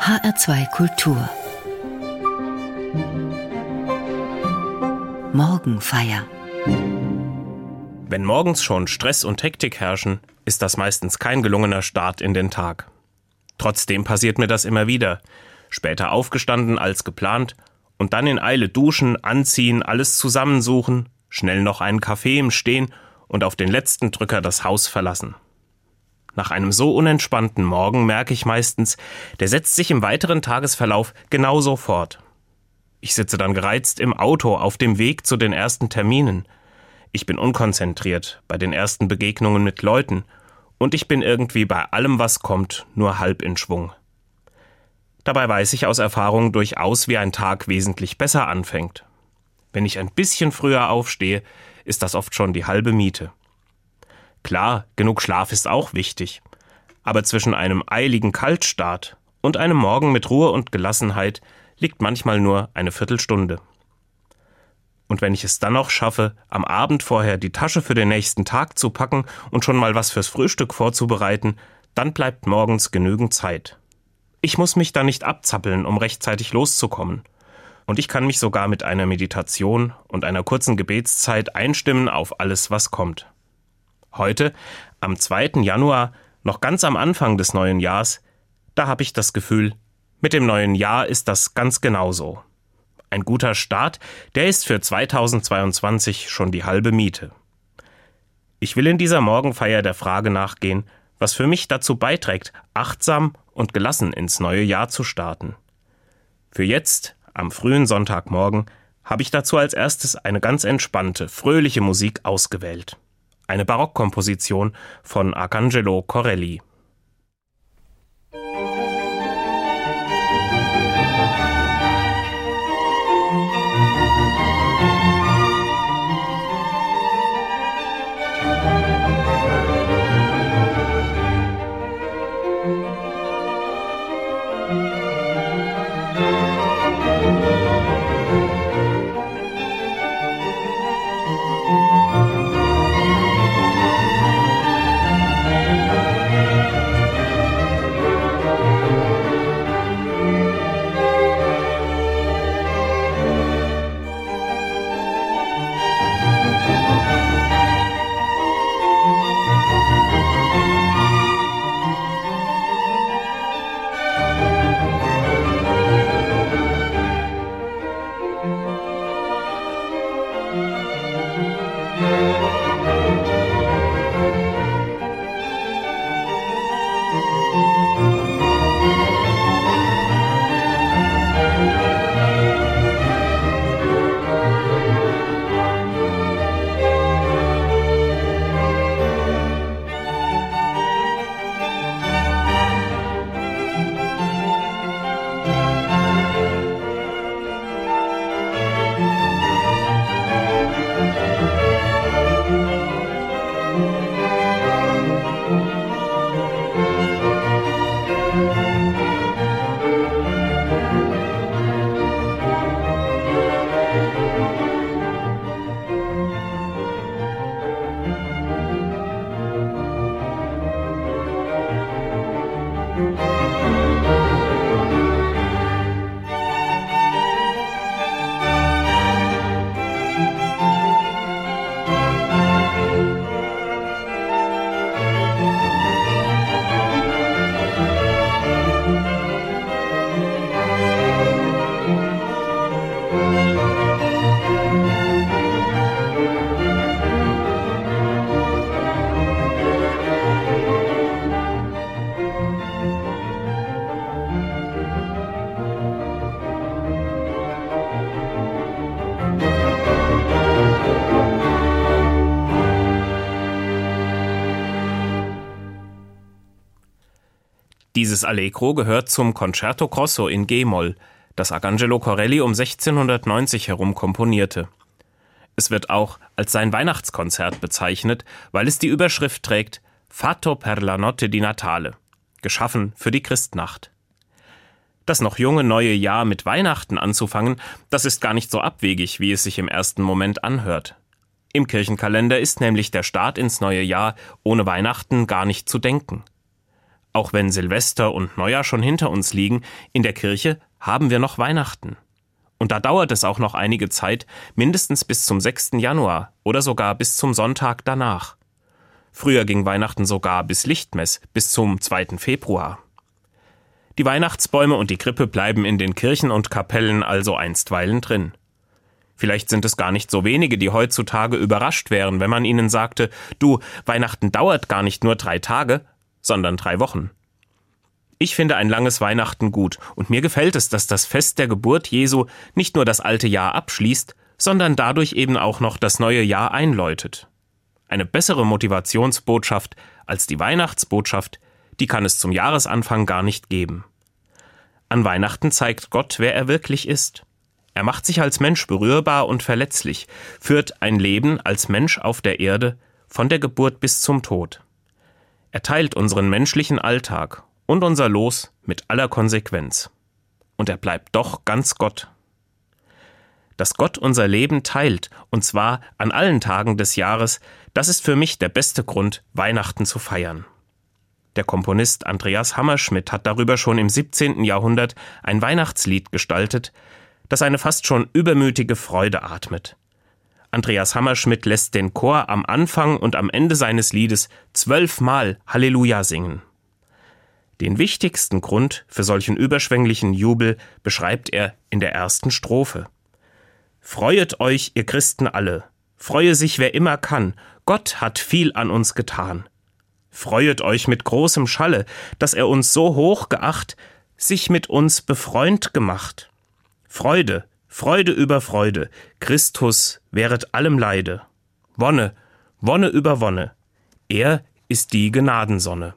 HR2 Kultur Morgenfeier Wenn morgens schon Stress und Hektik herrschen, ist das meistens kein gelungener Start in den Tag. Trotzdem passiert mir das immer wieder. Später aufgestanden als geplant und dann in Eile duschen, anziehen, alles zusammensuchen, schnell noch einen Kaffee im Stehen und auf den letzten Drücker das Haus verlassen. Nach einem so unentspannten Morgen merke ich meistens, der setzt sich im weiteren Tagesverlauf genauso fort. Ich sitze dann gereizt im Auto auf dem Weg zu den ersten Terminen. Ich bin unkonzentriert bei den ersten Begegnungen mit Leuten und ich bin irgendwie bei allem, was kommt, nur halb in Schwung. Dabei weiß ich aus Erfahrung durchaus, wie ein Tag wesentlich besser anfängt. Wenn ich ein bisschen früher aufstehe, ist das oft schon die halbe Miete. Klar, genug Schlaf ist auch wichtig. Aber zwischen einem eiligen Kaltstart und einem Morgen mit Ruhe und Gelassenheit liegt manchmal nur eine Viertelstunde. Und wenn ich es dann noch schaffe, am Abend vorher die Tasche für den nächsten Tag zu packen und schon mal was fürs Frühstück vorzubereiten, dann bleibt morgens genügend Zeit. Ich muss mich da nicht abzappeln, um rechtzeitig loszukommen. Und ich kann mich sogar mit einer Meditation und einer kurzen Gebetszeit einstimmen auf alles, was kommt. Heute, am 2. Januar, noch ganz am Anfang des neuen Jahres, da habe ich das Gefühl, mit dem neuen Jahr ist das ganz genauso. Ein guter Start, der ist für 2022 schon die halbe Miete. Ich will in dieser Morgenfeier der Frage nachgehen, was für mich dazu beiträgt, achtsam und gelassen ins neue Jahr zu starten. Für jetzt, am frühen Sonntagmorgen, habe ich dazu als erstes eine ganz entspannte, fröhliche Musik ausgewählt eine Barockkomposition von Arcangelo Corelli. Dieses Allegro gehört zum Concerto Grosso in G-Moll, das Arcangelo Corelli um 1690 herum komponierte. Es wird auch als sein Weihnachtskonzert bezeichnet, weil es die Überschrift trägt Fatto per la notte di Natale, geschaffen für die Christnacht. Das noch junge neue Jahr mit Weihnachten anzufangen, das ist gar nicht so abwegig, wie es sich im ersten Moment anhört. Im Kirchenkalender ist nämlich der Start ins neue Jahr ohne Weihnachten gar nicht zu denken. Auch wenn Silvester und Neujahr schon hinter uns liegen, in der Kirche haben wir noch Weihnachten. Und da dauert es auch noch einige Zeit, mindestens bis zum 6. Januar oder sogar bis zum Sonntag danach. Früher ging Weihnachten sogar bis Lichtmess, bis zum 2. Februar. Die Weihnachtsbäume und die Krippe bleiben in den Kirchen und Kapellen also einstweilen drin. Vielleicht sind es gar nicht so wenige, die heutzutage überrascht wären, wenn man ihnen sagte, du, Weihnachten dauert gar nicht nur drei Tage, sondern drei Wochen. Ich finde ein langes Weihnachten gut, und mir gefällt es, dass das Fest der Geburt Jesu nicht nur das alte Jahr abschließt, sondern dadurch eben auch noch das neue Jahr einläutet. Eine bessere Motivationsbotschaft als die Weihnachtsbotschaft, die kann es zum Jahresanfang gar nicht geben. An Weihnachten zeigt Gott, wer er wirklich ist. Er macht sich als Mensch berührbar und verletzlich, führt ein Leben als Mensch auf der Erde von der Geburt bis zum Tod. Er teilt unseren menschlichen Alltag und unser Los mit aller Konsequenz. Und er bleibt doch ganz Gott. Dass Gott unser Leben teilt, und zwar an allen Tagen des Jahres, das ist für mich der beste Grund, Weihnachten zu feiern. Der Komponist Andreas Hammerschmidt hat darüber schon im 17. Jahrhundert ein Weihnachtslied gestaltet, das eine fast schon übermütige Freude atmet. Andreas Hammerschmidt lässt den Chor am Anfang und am Ende seines Liedes zwölfmal Halleluja singen. Den wichtigsten Grund für solchen überschwänglichen Jubel beschreibt er in der ersten Strophe. Freuet euch, ihr Christen alle, freue sich wer immer kann, Gott hat viel an uns getan. Freuet euch mit großem Schalle, dass er uns so hoch geacht, sich mit uns befreund gemacht. Freude, Freude über Freude, Christus wäret allem Leide. Wonne, Wonne über Wonne, er ist die Gnadensonne.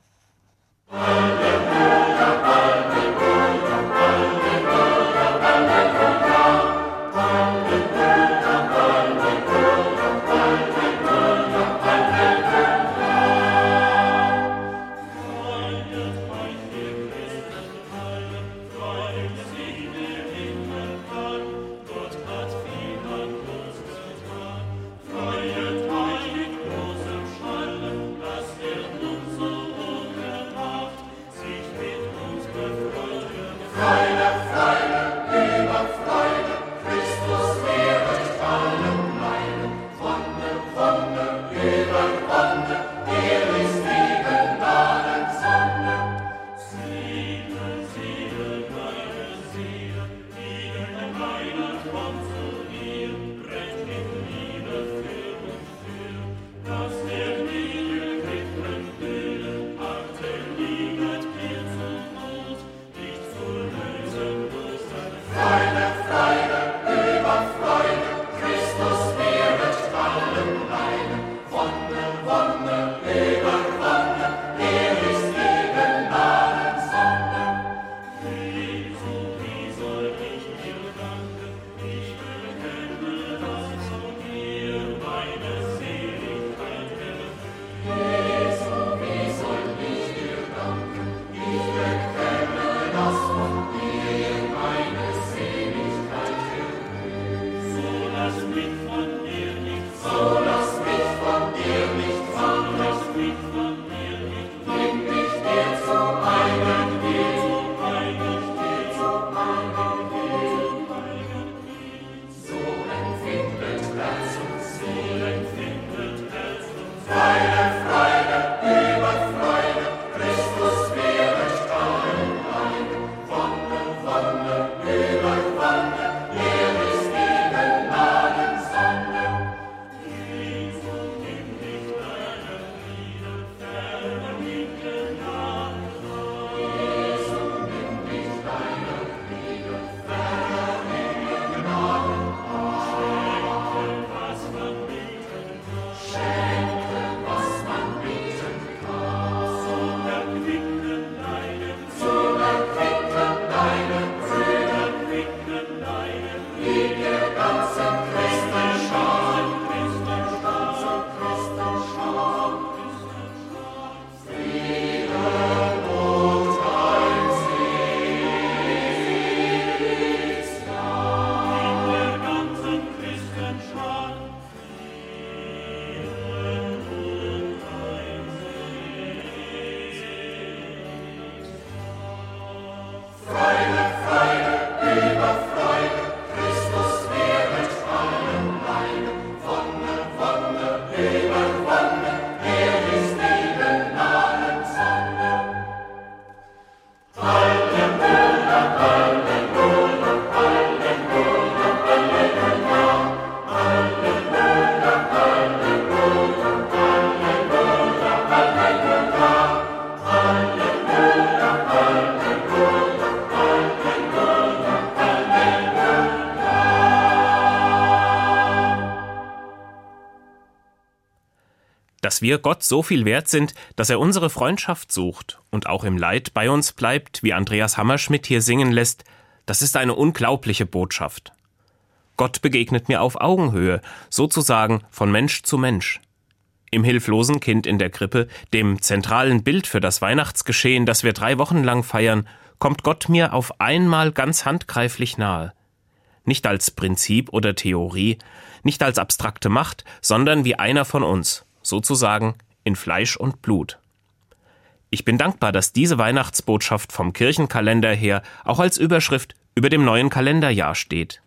Dass wir Gott so viel wert sind, dass er unsere Freundschaft sucht und auch im Leid bei uns bleibt, wie Andreas Hammerschmidt hier singen lässt, das ist eine unglaubliche Botschaft. Gott begegnet mir auf Augenhöhe, sozusagen von Mensch zu Mensch. Im hilflosen Kind in der Krippe, dem zentralen Bild für das Weihnachtsgeschehen, das wir drei Wochen lang feiern, kommt Gott mir auf einmal ganz handgreiflich nahe. Nicht als Prinzip oder Theorie, nicht als abstrakte Macht, sondern wie einer von uns, sozusagen in Fleisch und Blut. Ich bin dankbar, dass diese Weihnachtsbotschaft vom Kirchenkalender her auch als Überschrift über dem neuen Kalenderjahr steht.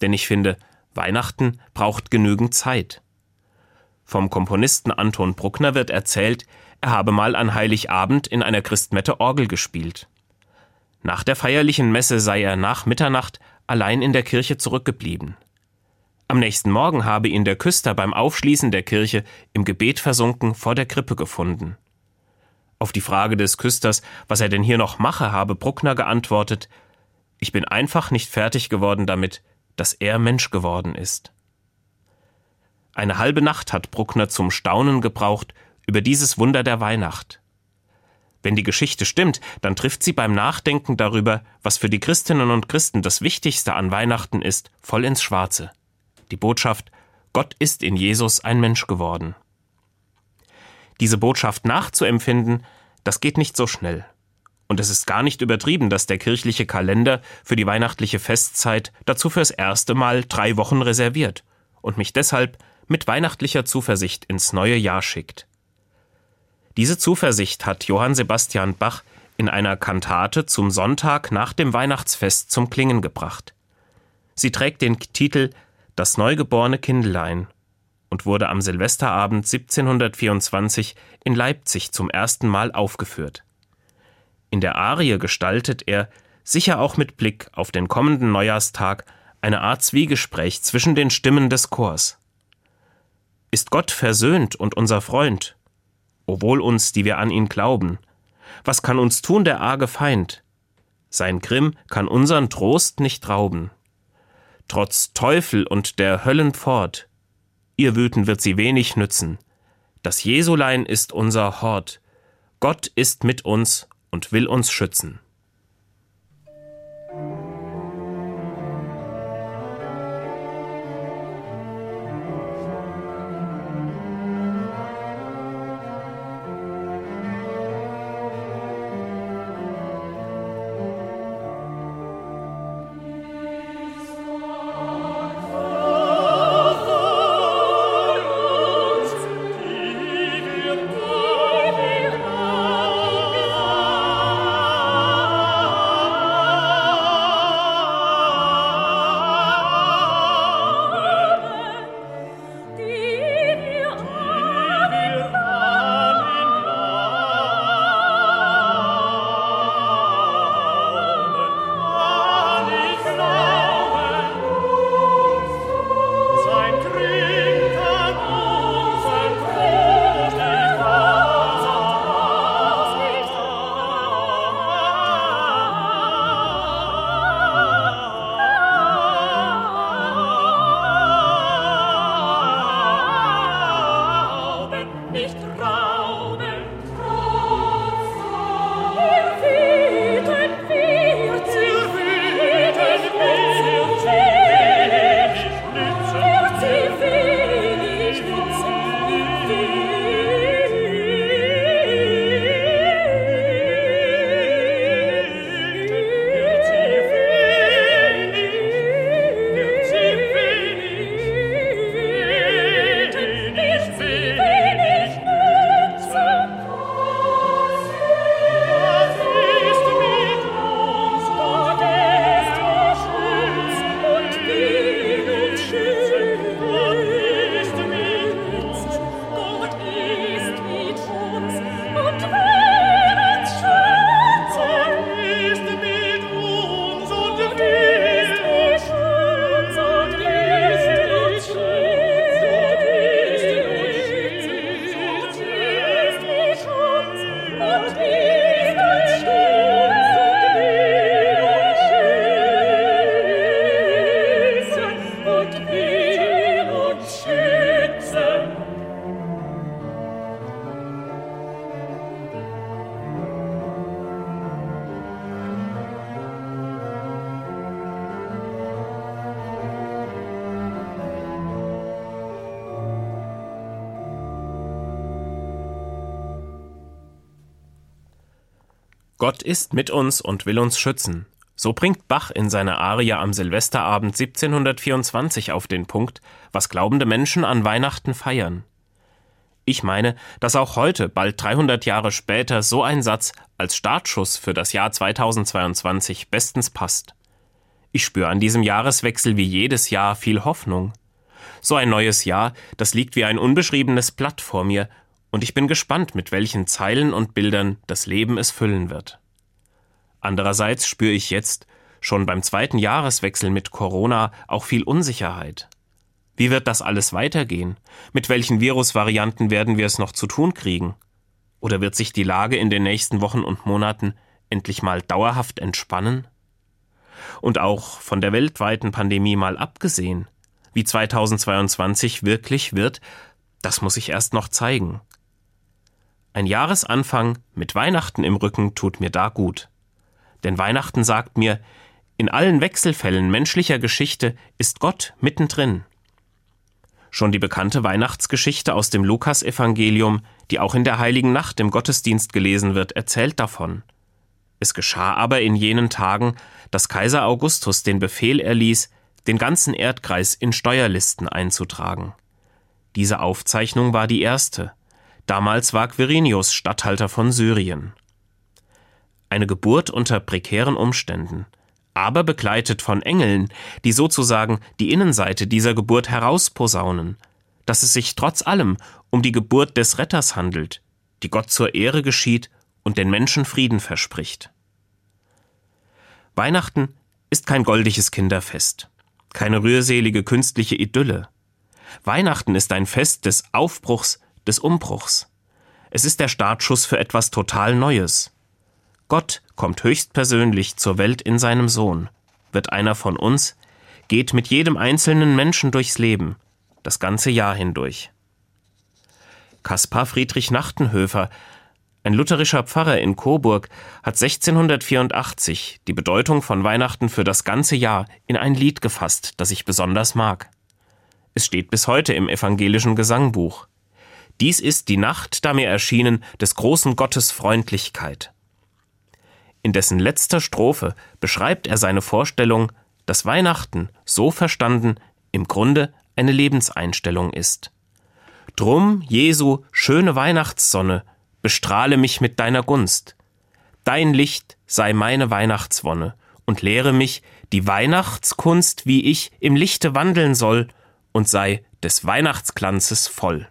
Denn ich finde, Weihnachten braucht genügend Zeit. Vom Komponisten Anton Bruckner wird erzählt, er habe mal an Heiligabend in einer Christmette Orgel gespielt. Nach der feierlichen Messe sei er nach Mitternacht allein in der Kirche zurückgeblieben. Am nächsten Morgen habe ihn der Küster beim Aufschließen der Kirche im Gebet versunken vor der Krippe gefunden. Auf die Frage des Küsters, was er denn hier noch mache, habe Bruckner geantwortet, ich bin einfach nicht fertig geworden damit, dass er Mensch geworden ist. Eine halbe Nacht hat Bruckner zum Staunen gebraucht über dieses Wunder der Weihnacht. Wenn die Geschichte stimmt, dann trifft sie beim Nachdenken darüber, was für die Christinnen und Christen das Wichtigste an Weihnachten ist, voll ins Schwarze. Die Botschaft, Gott ist in Jesus ein Mensch geworden. Diese Botschaft nachzuempfinden, das geht nicht so schnell. Und es ist gar nicht übertrieben, dass der kirchliche Kalender für die weihnachtliche Festzeit dazu fürs erste Mal drei Wochen reserviert und mich deshalb mit weihnachtlicher Zuversicht ins neue Jahr schickt. Diese Zuversicht hat Johann Sebastian Bach in einer Kantate zum Sonntag nach dem Weihnachtsfest zum Klingen gebracht. Sie trägt den Titel Das neugeborene Kindlein und wurde am Silvesterabend 1724 in Leipzig zum ersten Mal aufgeführt. In der Arie gestaltet er, sicher auch mit Blick auf den kommenden Neujahrstag, eine Art Zwiegespräch zwischen den Stimmen des Chors. Ist Gott versöhnt und unser Freund? O wohl uns, die wir an ihn glauben. Was kann uns tun der arge Feind? Sein Grimm kann unsern Trost nicht rauben. Trotz Teufel und der Höllen fort, ihr Wüten wird sie wenig nützen. Das Jesulein ist unser Hort. Gott ist mit uns und will uns schützen. Gott ist mit uns und will uns schützen. So bringt Bach in seiner Arie am Silvesterabend 1724 auf den Punkt, was glaubende Menschen an Weihnachten feiern. Ich meine, dass auch heute, bald 300 Jahre später, so ein Satz als Startschuss für das Jahr 2022 bestens passt. Ich spüre an diesem Jahreswechsel wie jedes Jahr viel Hoffnung. So ein neues Jahr, das liegt wie ein unbeschriebenes Blatt vor mir, und ich bin gespannt, mit welchen Zeilen und Bildern das Leben es füllen wird. Andererseits spüre ich jetzt, schon beim zweiten Jahreswechsel mit Corona, auch viel Unsicherheit. Wie wird das alles weitergehen? Mit welchen Virusvarianten werden wir es noch zu tun kriegen? Oder wird sich die Lage in den nächsten Wochen und Monaten endlich mal dauerhaft entspannen? Und auch von der weltweiten Pandemie mal abgesehen, wie 2022 wirklich wird, das muss ich erst noch zeigen. Ein Jahresanfang mit Weihnachten im Rücken tut mir da gut. Denn Weihnachten sagt mir, in allen Wechselfällen menschlicher Geschichte ist Gott mittendrin. Schon die bekannte Weihnachtsgeschichte aus dem Lukasevangelium, die auch in der heiligen Nacht im Gottesdienst gelesen wird, erzählt davon. Es geschah aber in jenen Tagen, dass Kaiser Augustus den Befehl erließ, den ganzen Erdkreis in Steuerlisten einzutragen. Diese Aufzeichnung war die erste. Damals war Quirinius Statthalter von Syrien. Eine Geburt unter prekären Umständen, aber begleitet von Engeln, die sozusagen die Innenseite dieser Geburt herausposaunen, dass es sich trotz allem um die Geburt des Retters handelt, die Gott zur Ehre geschieht und den Menschen Frieden verspricht. Weihnachten ist kein goldiges Kinderfest, keine rührselige künstliche Idylle. Weihnachten ist ein Fest des Aufbruchs, des Umbruchs. Es ist der Startschuss für etwas total Neues. Gott kommt höchstpersönlich zur Welt in seinem Sohn, wird einer von uns, geht mit jedem einzelnen Menschen durchs Leben, das ganze Jahr hindurch. Kaspar Friedrich Nachtenhöfer, ein lutherischer Pfarrer in Coburg, hat 1684 die Bedeutung von Weihnachten für das ganze Jahr in ein Lied gefasst, das ich besonders mag. Es steht bis heute im evangelischen Gesangbuch. Dies ist die Nacht, da mir erschienen, des großen Gottes Freundlichkeit. In dessen letzter Strophe beschreibt er seine Vorstellung, dass Weihnachten, so verstanden, im Grunde eine Lebenseinstellung ist. Drum, Jesu, schöne Weihnachtssonne, bestrahle mich mit deiner Gunst. Dein Licht sei meine Weihnachtswonne und lehre mich die Weihnachtskunst, wie ich im Lichte wandeln soll und sei des Weihnachtsglanzes voll.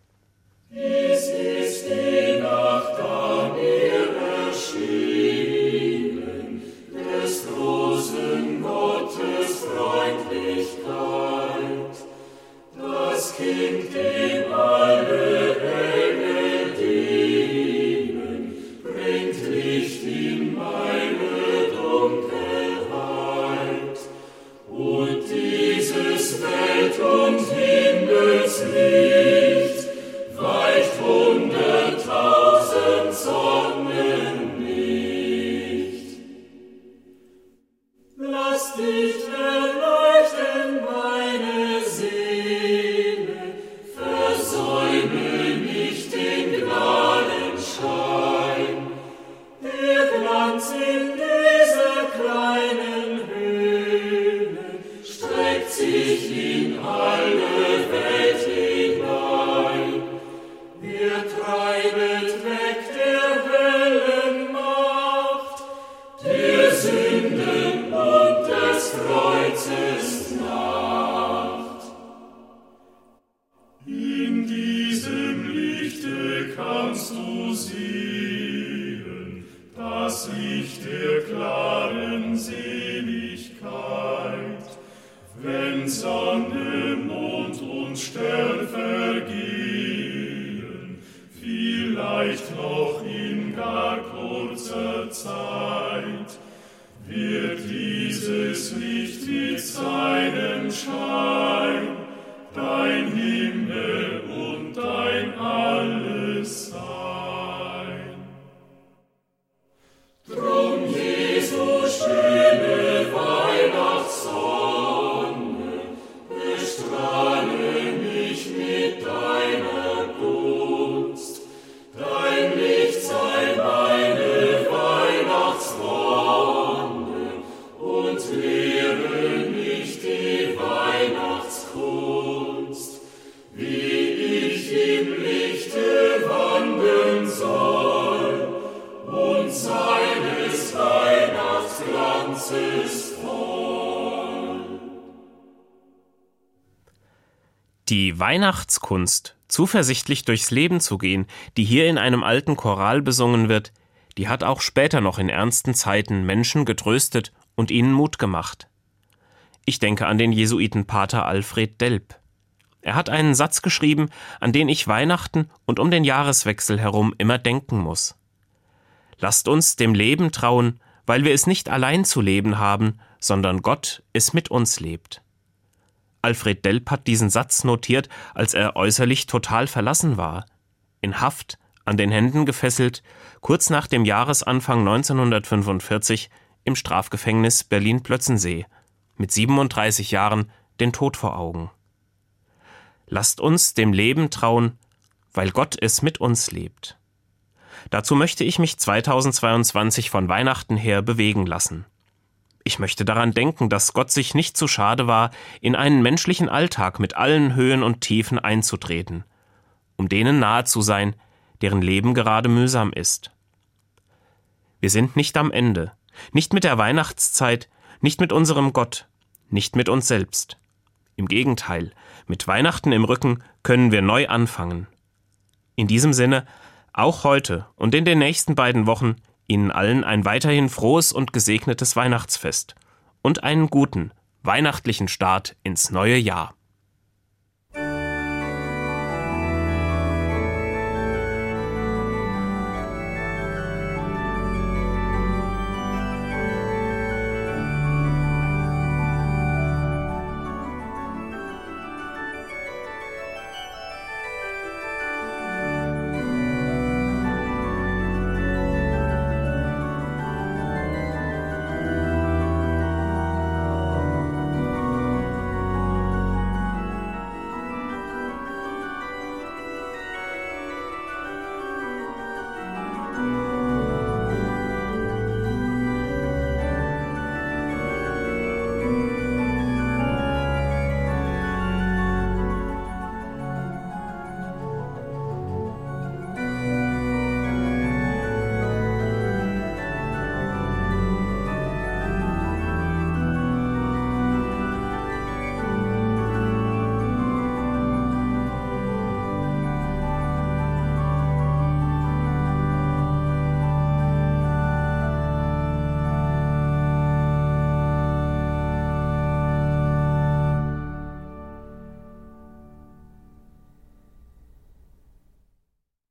vielleicht noch in gar kurzer Zeit. Die Weihnachtskunst, zuversichtlich durchs Leben zu gehen, die hier in einem alten Choral besungen wird, die hat auch später noch in ernsten Zeiten Menschen getröstet und ihnen Mut gemacht. Ich denke an den Jesuitenpater Alfred Delp. Er hat einen Satz geschrieben, an den ich Weihnachten und um den Jahreswechsel herum immer denken muss. Lasst uns dem Leben trauen, weil wir es nicht allein zu leben haben, sondern Gott es mit uns lebt. Alfred Delp hat diesen Satz notiert, als er äußerlich total verlassen war. In Haft, an den Händen gefesselt, kurz nach dem Jahresanfang 1945 im Strafgefängnis Berlin-Plötzensee, mit 37 Jahren den Tod vor Augen. Lasst uns dem Leben trauen, weil Gott es mit uns lebt. Dazu möchte ich mich 2022 von Weihnachten her bewegen lassen. Ich möchte daran denken, dass Gott sich nicht zu schade war, in einen menschlichen Alltag mit allen Höhen und Tiefen einzutreten, um denen nahe zu sein, deren Leben gerade mühsam ist. Wir sind nicht am Ende, nicht mit der Weihnachtszeit, nicht mit unserem Gott, nicht mit uns selbst. Im Gegenteil, mit Weihnachten im Rücken können wir neu anfangen. In diesem Sinne, auch heute und in den nächsten beiden Wochen Ihnen allen ein weiterhin frohes und gesegnetes Weihnachtsfest und einen guten, weihnachtlichen Start ins neue Jahr.